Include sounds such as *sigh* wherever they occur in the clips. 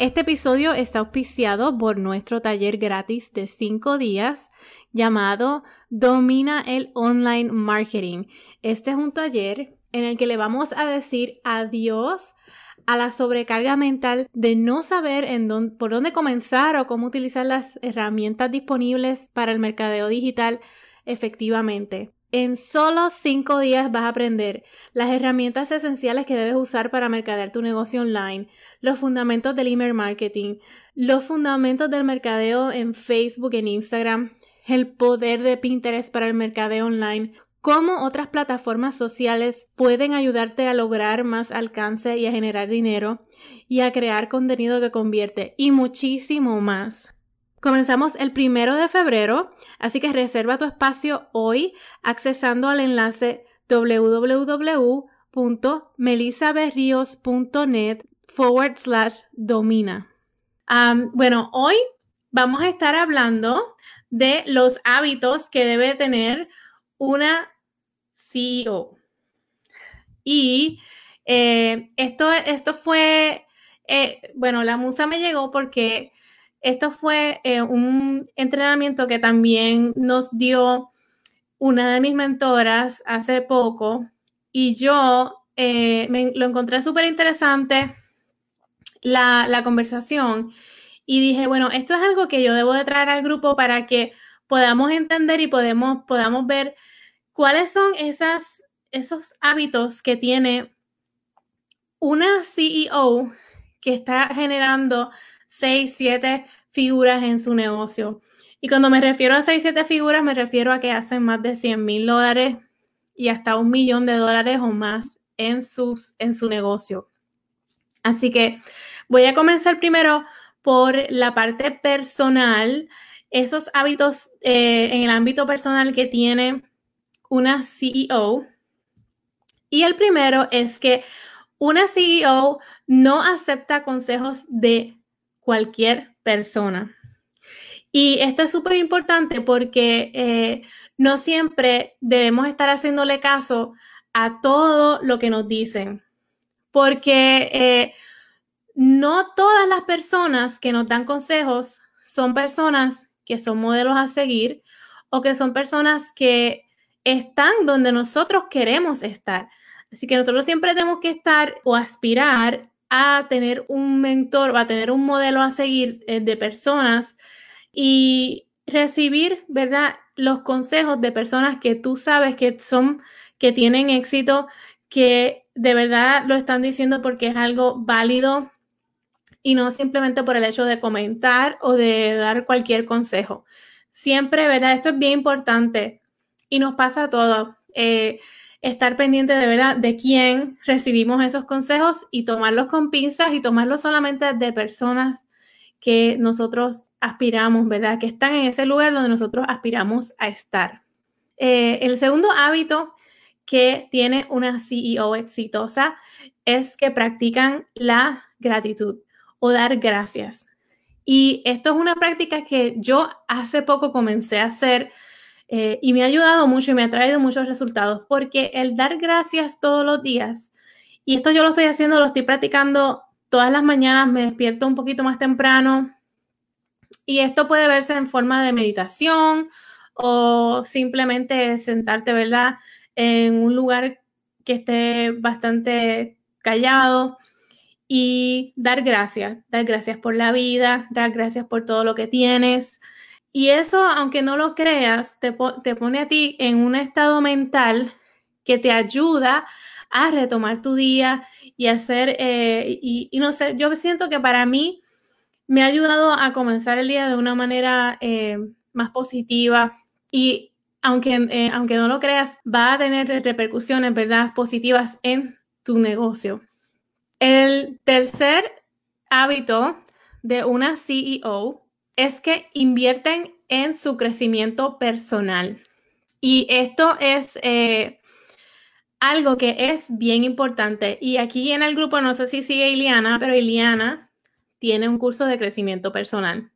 Este episodio está auspiciado por nuestro taller gratis de 5 días llamado Domina el Online Marketing. Este es un taller en el que le vamos a decir adiós a la sobrecarga mental de no saber en por dónde comenzar o cómo utilizar las herramientas disponibles para el mercadeo digital efectivamente. En solo cinco días vas a aprender las herramientas esenciales que debes usar para mercadear tu negocio online, los fundamentos del email marketing, los fundamentos del mercadeo en Facebook, en Instagram, el poder de Pinterest para el mercadeo online, cómo otras plataformas sociales pueden ayudarte a lograr más alcance y a generar dinero y a crear contenido que convierte y muchísimo más. Comenzamos el primero de febrero, así que reserva tu espacio hoy accesando al enlace www.melisaberrios.net forward slash domina. bueno, hoy vamos a estar hablando de los hábitos que debe tener una CEO. Y eh, esto, esto fue, eh, bueno, la musa me llegó porque esto fue eh, un entrenamiento que también nos dio una de mis mentoras hace poco y yo eh, me, lo encontré súper interesante la, conversación y dije, bueno, esto es algo que yo debo de traer al grupo para que podamos entender y podemos, podamos ver cuáles son esas, esos hábitos que tiene una CEO que está generando 6, 7 figuras en su negocio. Y cuando me refiero a 6, 7 figuras, me refiero a que hacen más de 100 mil dólares y hasta un millón de dólares o más en, sus, en su negocio. Así que voy a comenzar primero por la parte personal, esos hábitos eh, en el ámbito personal que tiene una CEO. Y el primero es que una CEO no acepta consejos de cualquier persona. Y esto es súper importante porque eh, no siempre debemos estar haciéndole caso a todo lo que nos dicen, porque eh, no todas las personas que nos dan consejos son personas que son modelos a seguir o que son personas que están donde nosotros queremos estar. Así que nosotros siempre tenemos que estar o aspirar a tener un mentor o a tener un modelo a seguir eh, de personas y recibir, ¿verdad? Los consejos de personas que tú sabes que son, que tienen éxito, que de verdad lo están diciendo porque es algo válido y no simplemente por el hecho de comentar o de dar cualquier consejo. Siempre, ¿verdad? Esto es bien importante y nos pasa a todos. Eh, estar pendiente de verdad de quién recibimos esos consejos y tomarlos con pinzas y tomarlos solamente de personas que nosotros aspiramos, ¿verdad? Que están en ese lugar donde nosotros aspiramos a estar. Eh, el segundo hábito que tiene una CEO exitosa es que practican la gratitud o dar gracias. Y esto es una práctica que yo hace poco comencé a hacer eh, y me ha ayudado mucho y me ha traído muchos resultados porque el dar gracias todos los días, y esto yo lo estoy haciendo, lo estoy practicando todas las mañanas, me despierto un poquito más temprano y esto puede verse en forma de meditación o simplemente sentarte, ¿verdad? En un lugar que esté bastante callado y dar gracias, dar gracias por la vida, dar gracias por todo lo que tienes, y eso, aunque no lo creas, te, pone a ti en un estado mental que te ayuda a retomar tu día y hacer, eh, y, no sé, yo siento que para mí me ha ayudado a comenzar el día de una manera eh, más positiva y aunque, eh, aunque no lo creas, va a tener repercusiones, ¿verdad?, positivas en tu negocio. El tercer hábito de una CEO es que invierten en su crecimiento personal. Y esto es eh, algo que es bien importante. Y aquí en el grupo, no sé si sigue Iliana, pero Iliana tiene un curso de crecimiento personal.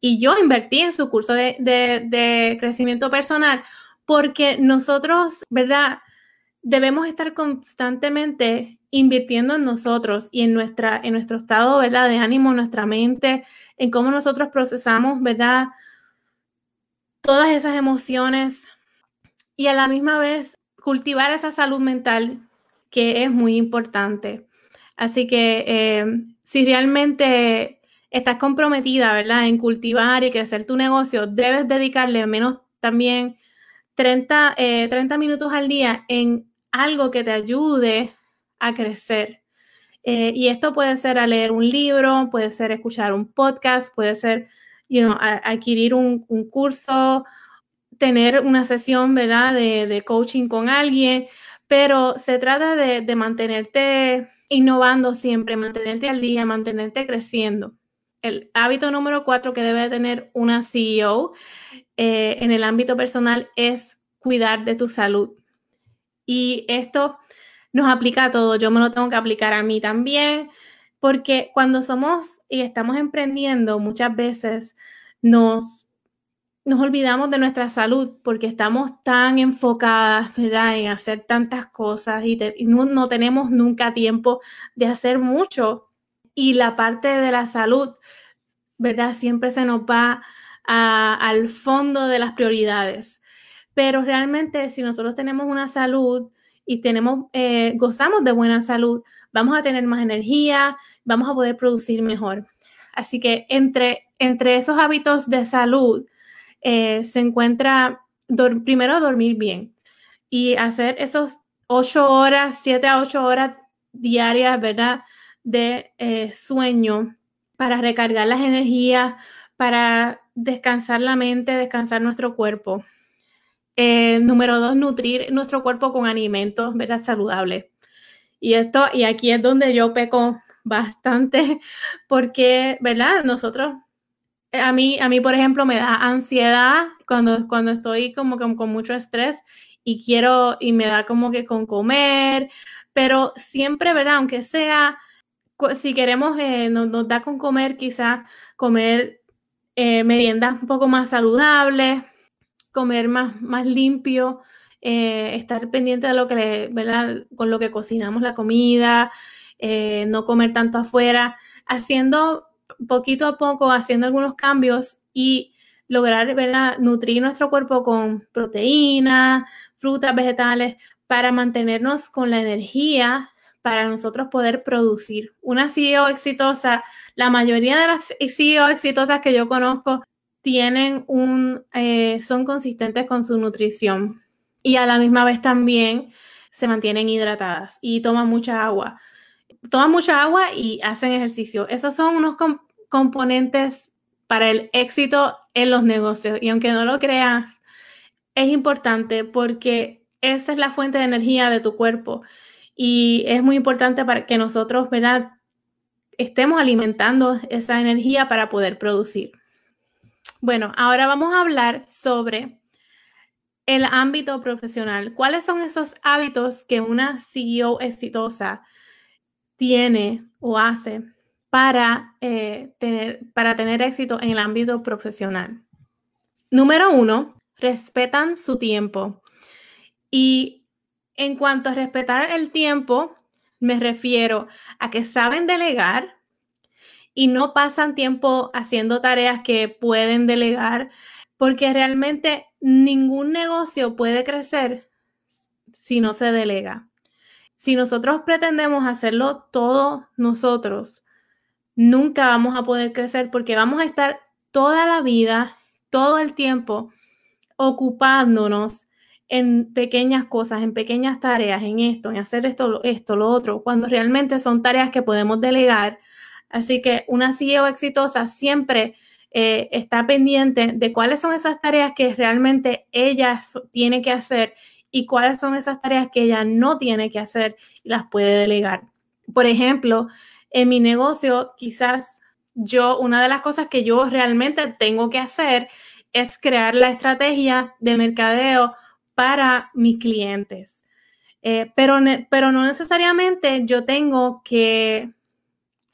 Y yo invertí en su curso de, de crecimiento personal porque nosotros, ¿verdad? Debemos estar constantemente invirtiendo en nosotros y en, nuestra, en nuestro estado, ¿verdad? De ánimo, nuestra mente, en cómo nosotros procesamos, ¿verdad? Todas esas emociones y a la misma vez cultivar esa salud mental que es muy importante. Así que eh, si realmente estás comprometida, ¿verdad? En cultivar y crecer tu negocio, debes dedicarle al menos también 30, 30 eh, minutos al día en algo que te ayude a crecer. Eh, y esto puede ser a leer un libro, puede ser escuchar un podcast, puede ser adquirir un, curso, tener una sesión ¿verdad? De, coaching con alguien, pero se trata de, mantenerte innovando siempre, mantenerte al día, mantenerte creciendo. El hábito número cuatro que debe tener una CEO eh, en el ámbito personal es cuidar de tu salud. Y esto nos aplica a todo. Yo me lo tengo que aplicar a mí también, porque cuando somos y estamos emprendiendo, muchas veces nos, nos olvidamos de nuestra salud porque estamos tan enfocadas, ¿verdad?, en hacer tantas cosas y, no, tenemos nunca tiempo de hacer mucho. Y la parte de la salud, ¿verdad?, siempre se nos va al fondo de las prioridades. Pero realmente si nosotros tenemos una salud y tenemos, eh, gozamos de buena salud, vamos a tener más energía, vamos a poder producir mejor. Así que entre, entre esos hábitos de salud eh, se encuentra primero dormir bien y hacer esos ocho horas, siete a ocho horas diarias, ¿verdad? De eh, sueño para recargar las energías, para descansar la mente, descansar nuestro cuerpo. Eh, número dos, nutrir nuestro cuerpo con alimentos ¿verdad? saludables. Y esto, y aquí es donde yo peco bastante, *laughs* porque, ¿verdad? Nosotros, a mí, a mí, por ejemplo, me da ansiedad cuando, cuando estoy como con, mucho estrés y quiero, y me da como que con comer, pero siempre, ¿verdad? Aunque sea, si queremos, eh, nos, da con comer, quizás comer eh, meriendas un poco más saludables, comer más, más limpio, eh, estar pendiente de lo que, ¿verdad? Con lo que cocinamos la comida, eh, no comer tanto afuera, haciendo poquito a poco, haciendo algunos cambios y lograr, ¿verdad? Nutrir nuestro cuerpo con proteínas, frutas, vegetales, para mantenernos con la energía para nosotros poder producir. Una CEO exitosa, la mayoría de las CEO exitosas que yo conozco tienen un, eh, son consistentes con su nutrición y a la misma vez también se mantienen hidratadas y toman mucha agua. Toman mucha agua y hacen ejercicio. Esos son unos componentes para el éxito en los negocios. Y aunque no lo creas, es importante porque esa es la fuente de energía de tu cuerpo. Y es muy importante para que nosotros, ¿verdad? Estemos alimentando esa energía para poder producir. Bueno, ahora vamos a hablar sobre el ámbito profesional. ¿Cuáles son esos hábitos que una CEO exitosa tiene o hace para, eh, tener, para tener éxito en el ámbito profesional? Número uno, respetan su tiempo. Y en cuanto a respetar el tiempo, me refiero a que saben delegar, y no pasan tiempo haciendo tareas que pueden delegar, porque realmente ningún negocio puede crecer si no se delega. Si nosotros pretendemos hacerlo todo nosotros, nunca vamos a poder crecer porque vamos a estar toda la vida, todo el tiempo, ocupándonos en pequeñas cosas, en pequeñas tareas, en esto, en hacer esto, esto, lo otro, cuando realmente son tareas que podemos delegar Así que una CEO exitosa siempre eh, está pendiente de cuáles son esas tareas que realmente ella tiene que hacer y cuáles son esas tareas que ella no tiene que hacer y las puede delegar. Por ejemplo, en mi negocio quizás yo, una de las cosas que yo realmente tengo que hacer es crear la estrategia de mercadeo para mis clientes. Eh, pero, pero no necesariamente yo tengo que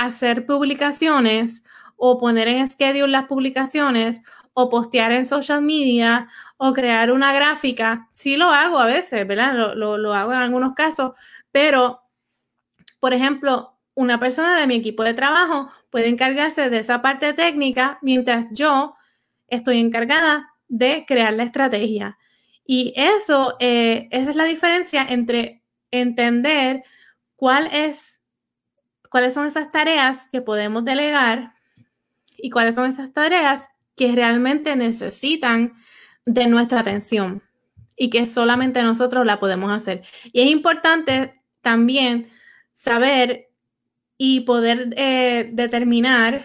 hacer publicaciones o poner en schedule las publicaciones o postear en social media o crear una gráfica. Sí lo hago a veces, ¿verdad? Lo, lo hago en algunos casos, pero, por ejemplo, una persona de mi equipo de trabajo puede encargarse de esa parte técnica mientras yo estoy encargada de crear la estrategia. Y eso, eh, esa es la diferencia entre entender cuál es, cuáles son esas tareas que podemos delegar y cuáles son esas tareas que realmente necesitan de nuestra atención y que solamente nosotros la podemos hacer. Y es importante también saber y poder eh, determinar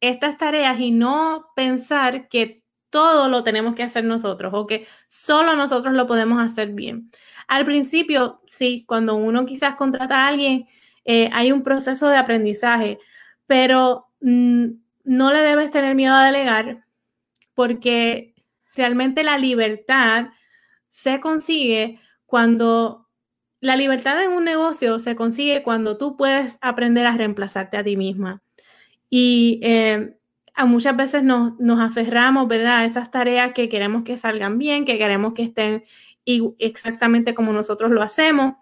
estas tareas y no pensar que todo lo tenemos que hacer nosotros o que solo nosotros lo podemos hacer bien. Al principio, sí, cuando uno quizás contrata a alguien, eh, hay un proceso de aprendizaje, pero mm, no le debes tener miedo a delegar porque realmente la libertad se consigue cuando la libertad en un negocio se consigue cuando tú puedes aprender a reemplazarte a ti misma. Y eh, a muchas veces nos, aferramos, ¿verdad? A esas tareas que queremos que salgan bien, que queremos que estén exactamente como nosotros lo hacemos.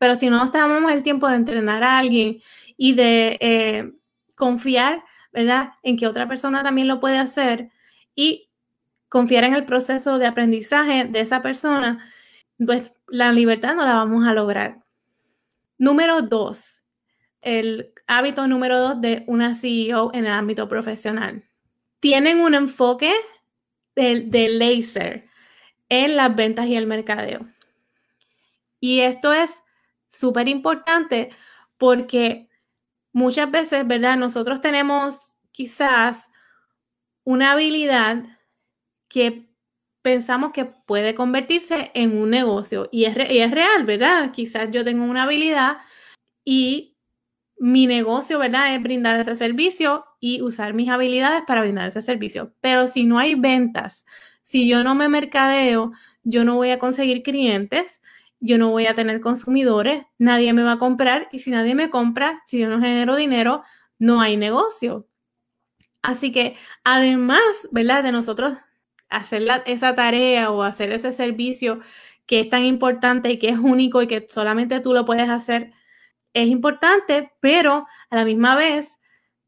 Pero si no nos tomamos el tiempo de entrenar a alguien y de eh, confiar, ¿verdad? En que otra persona también lo puede hacer y confiar en el proceso de aprendizaje de esa persona, pues la libertad no la vamos a lograr. Número dos, el hábito número dos de una CEO en el ámbito profesional. Tienen un enfoque de, de laser en las ventas y el mercadeo. Y esto es súper importante porque muchas veces, ¿verdad? Nosotros tenemos quizás una habilidad que pensamos que puede convertirse en un negocio y es, es real, ¿verdad? Quizás yo tengo una habilidad y mi negocio, ¿verdad? Es brindar ese servicio y usar mis habilidades para brindar ese servicio. Pero si no hay ventas, si yo no me mercadeo, yo no voy a conseguir clientes, yo no voy a tener consumidores, nadie me va a comprar y si nadie me compra, si yo no genero dinero, no hay negocio. Así que además, ¿verdad? De nosotros hacer esa tarea o hacer ese servicio que es tan importante y que es único y que solamente tú lo puedes hacer, es importante, pero a la misma vez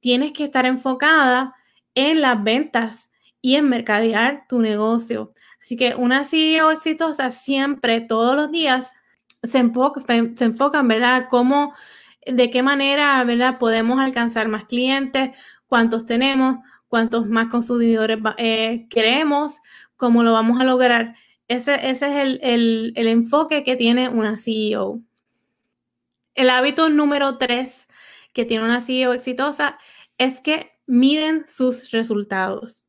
tienes que estar enfocada en las ventas y en mercadear tu negocio. Así que una CEO exitosa siempre, todos los días, se enfoca, se enfocan, ¿verdad? Cómo, de qué manera, ¿verdad? Podemos alcanzar más clientes, cuántos tenemos, cuántos más consumidores eh, queremos, cómo lo vamos a lograr. Ese, ese es el, enfoque que tiene una CEO. El hábito número tres que tiene una CEO exitosa es que miden sus resultados.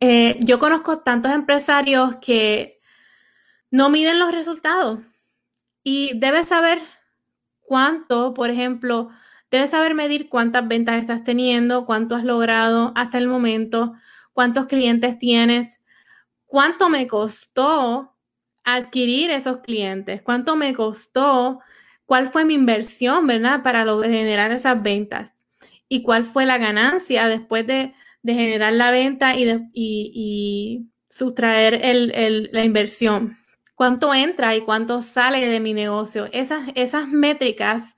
Eh, yo conozco tantos empresarios que no miden los resultados y debes saber cuánto, por ejemplo, Debes saber medir cuántas ventas estás teniendo, cuánto has logrado hasta el momento, cuántos clientes tienes, cuánto me costó adquirir esos clientes, cuánto me costó, cuál fue mi inversión, ¿verdad? Para generar esas ventas y cuál fue la ganancia después de, generar la venta y, sustraer la inversión. Cuánto entra y cuánto sale de mi negocio. Esas, esas métricas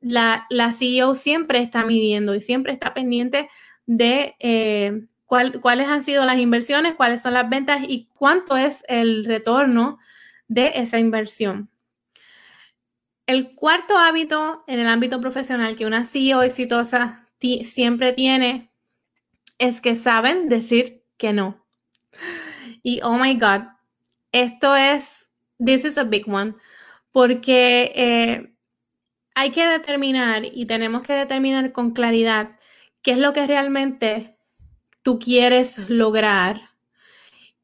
la, CEO siempre está midiendo y siempre está pendiente de eh, cuáles han sido las inversiones, cuáles son las ventas y cuánto es el retorno de esa inversión. El cuarto hábito en el ámbito profesional que una CEO exitosa siempre tiene es que saben decir que no. Y oh my God, esto es, this is a big one, porque eh, hay que determinar y tenemos que determinar con claridad qué es lo que realmente tú quieres lograr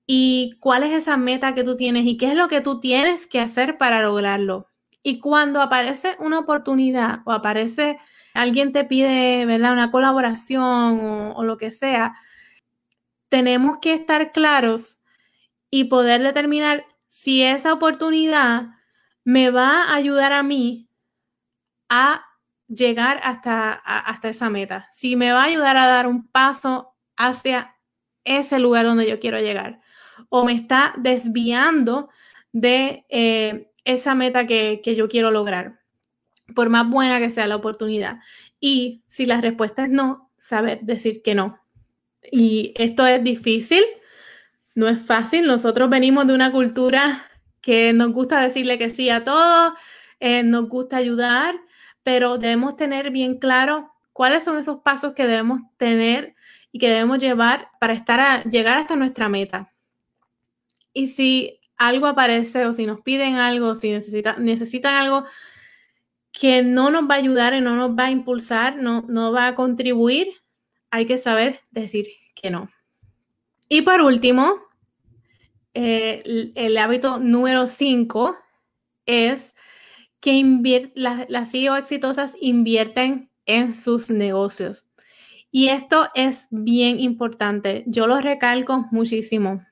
y cuál es esa meta que tú tienes y qué es lo que tú tienes que hacer para lograrlo. Y cuando aparece una oportunidad o aparece alguien te pide, ¿verdad? Una colaboración o, lo que sea, tenemos que estar claros y poder determinar si esa oportunidad me va a ayudar a mí a llegar hasta, hasta esa meta, si me va a ayudar a dar un paso hacia ese lugar donde yo quiero llegar, o me está desviando de eh, esa meta que, que yo quiero lograr, por más buena que sea la oportunidad. Y si la respuesta es no, saber decir que no. Y esto es difícil, no es fácil. Nosotros venimos de una cultura que nos gusta decirle que sí a todo, eh, nos gusta ayudar, pero debemos tener bien claro cuáles son esos pasos que debemos tener y que debemos llevar para estar llegar hasta nuestra meta. Y si algo aparece o si nos piden algo, si necesita, necesitan algo que no nos va a ayudar y no nos va a impulsar, no, no va a contribuir, hay que saber decir que no. Y por último, eh, el, hábito número 5 es que las, las CEO exitosas invierten en sus negocios. Y esto es bien importante. Yo lo recalco muchísimo.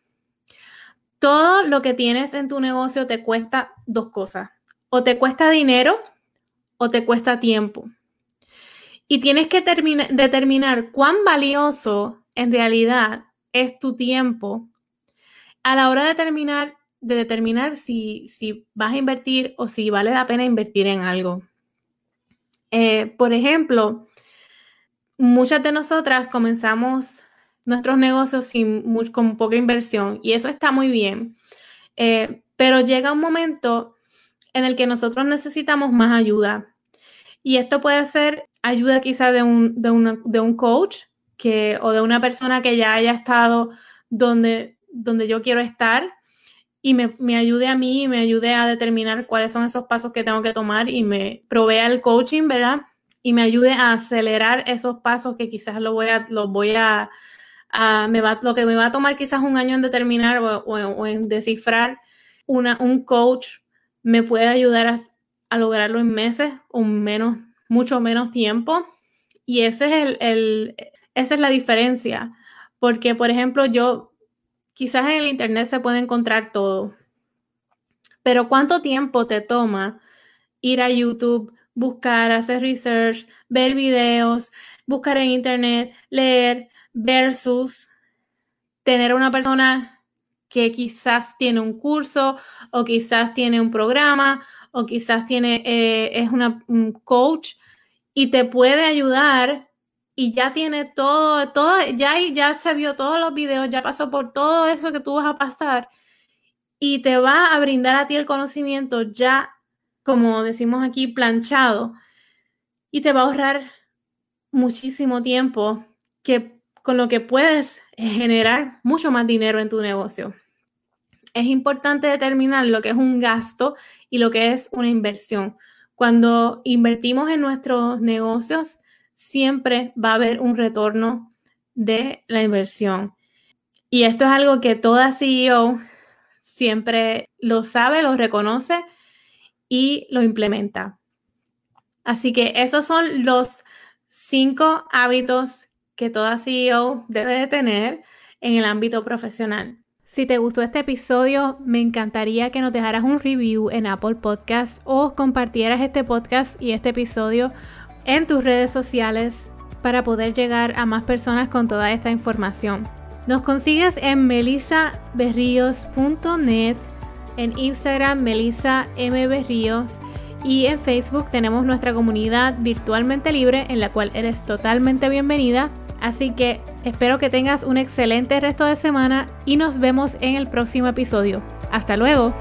Todo lo que tienes en tu negocio te cuesta dos cosas. O te cuesta dinero o te cuesta tiempo. Y tienes que determinar cuán valioso en realidad es tu tiempo a la hora de determinar, de determinar si, si vas a invertir o si vale la pena invertir en algo. Eh, por ejemplo, muchas de nosotras comenzamos nuestros negocios sin, con poca inversión y eso está muy bien. Eh, pero llega un momento en el que nosotros necesitamos más ayuda. Y esto puede ser ayuda quizá de un, de, de un coach que, o de una persona que ya haya estado donde donde yo quiero estar y me, ayude a mí y me ayude a determinar cuáles son esos pasos que tengo que tomar y me provea el coaching, ¿verdad? Y me ayude a acelerar esos pasos que quizás lo voy a, los voy a, me va, lo que me va a tomar quizás un año en determinar o, en descifrar, una, un coach me puede ayudar a, a, lograrlo en meses o menos, mucho menos tiempo. Y ese es el, el, esa es la diferencia. Porque, por ejemplo, yo quizás en el Internet se puede encontrar todo, pero ¿cuánto tiempo te toma ir a YouTube, buscar, hacer research, ver videos, buscar en Internet, leer, versus tener una persona que quizás tiene un curso o quizás tiene un programa o quizás tiene, eh, es una, un coach y te puede ayudar y ya tiene todo, todo, ya, ya se vio todos los videos, ya pasó por todo eso que tú vas a pasar y te va a brindar a ti el conocimiento ya, como decimos aquí, planchado y te va a ahorrar muchísimo tiempo que con lo que puedes generar mucho más dinero en tu negocio. Es importante determinar lo que es un gasto y lo que es una inversión. Cuando invertimos en nuestros negocios, siempre va a haber un retorno de la inversión. Y esto es algo que toda CEO siempre lo sabe, lo reconoce y lo implementa. Así que esos son los cinco hábitos que toda CEO debe de tener en el ámbito profesional. Si te gustó este episodio, me encantaría que nos dejaras un review en Apple Podcasts o compartieras este podcast y este episodio en tus redes sociales para poder llegar a más personas con toda esta información. Nos consigues en melisaberrios.net, en Instagram Melisa M. Berríos y en Facebook tenemos nuestra comunidad virtualmente libre en la cual eres totalmente bienvenida. Así que espero que tengas un excelente resto de semana y nos vemos en el próximo episodio. Hasta luego.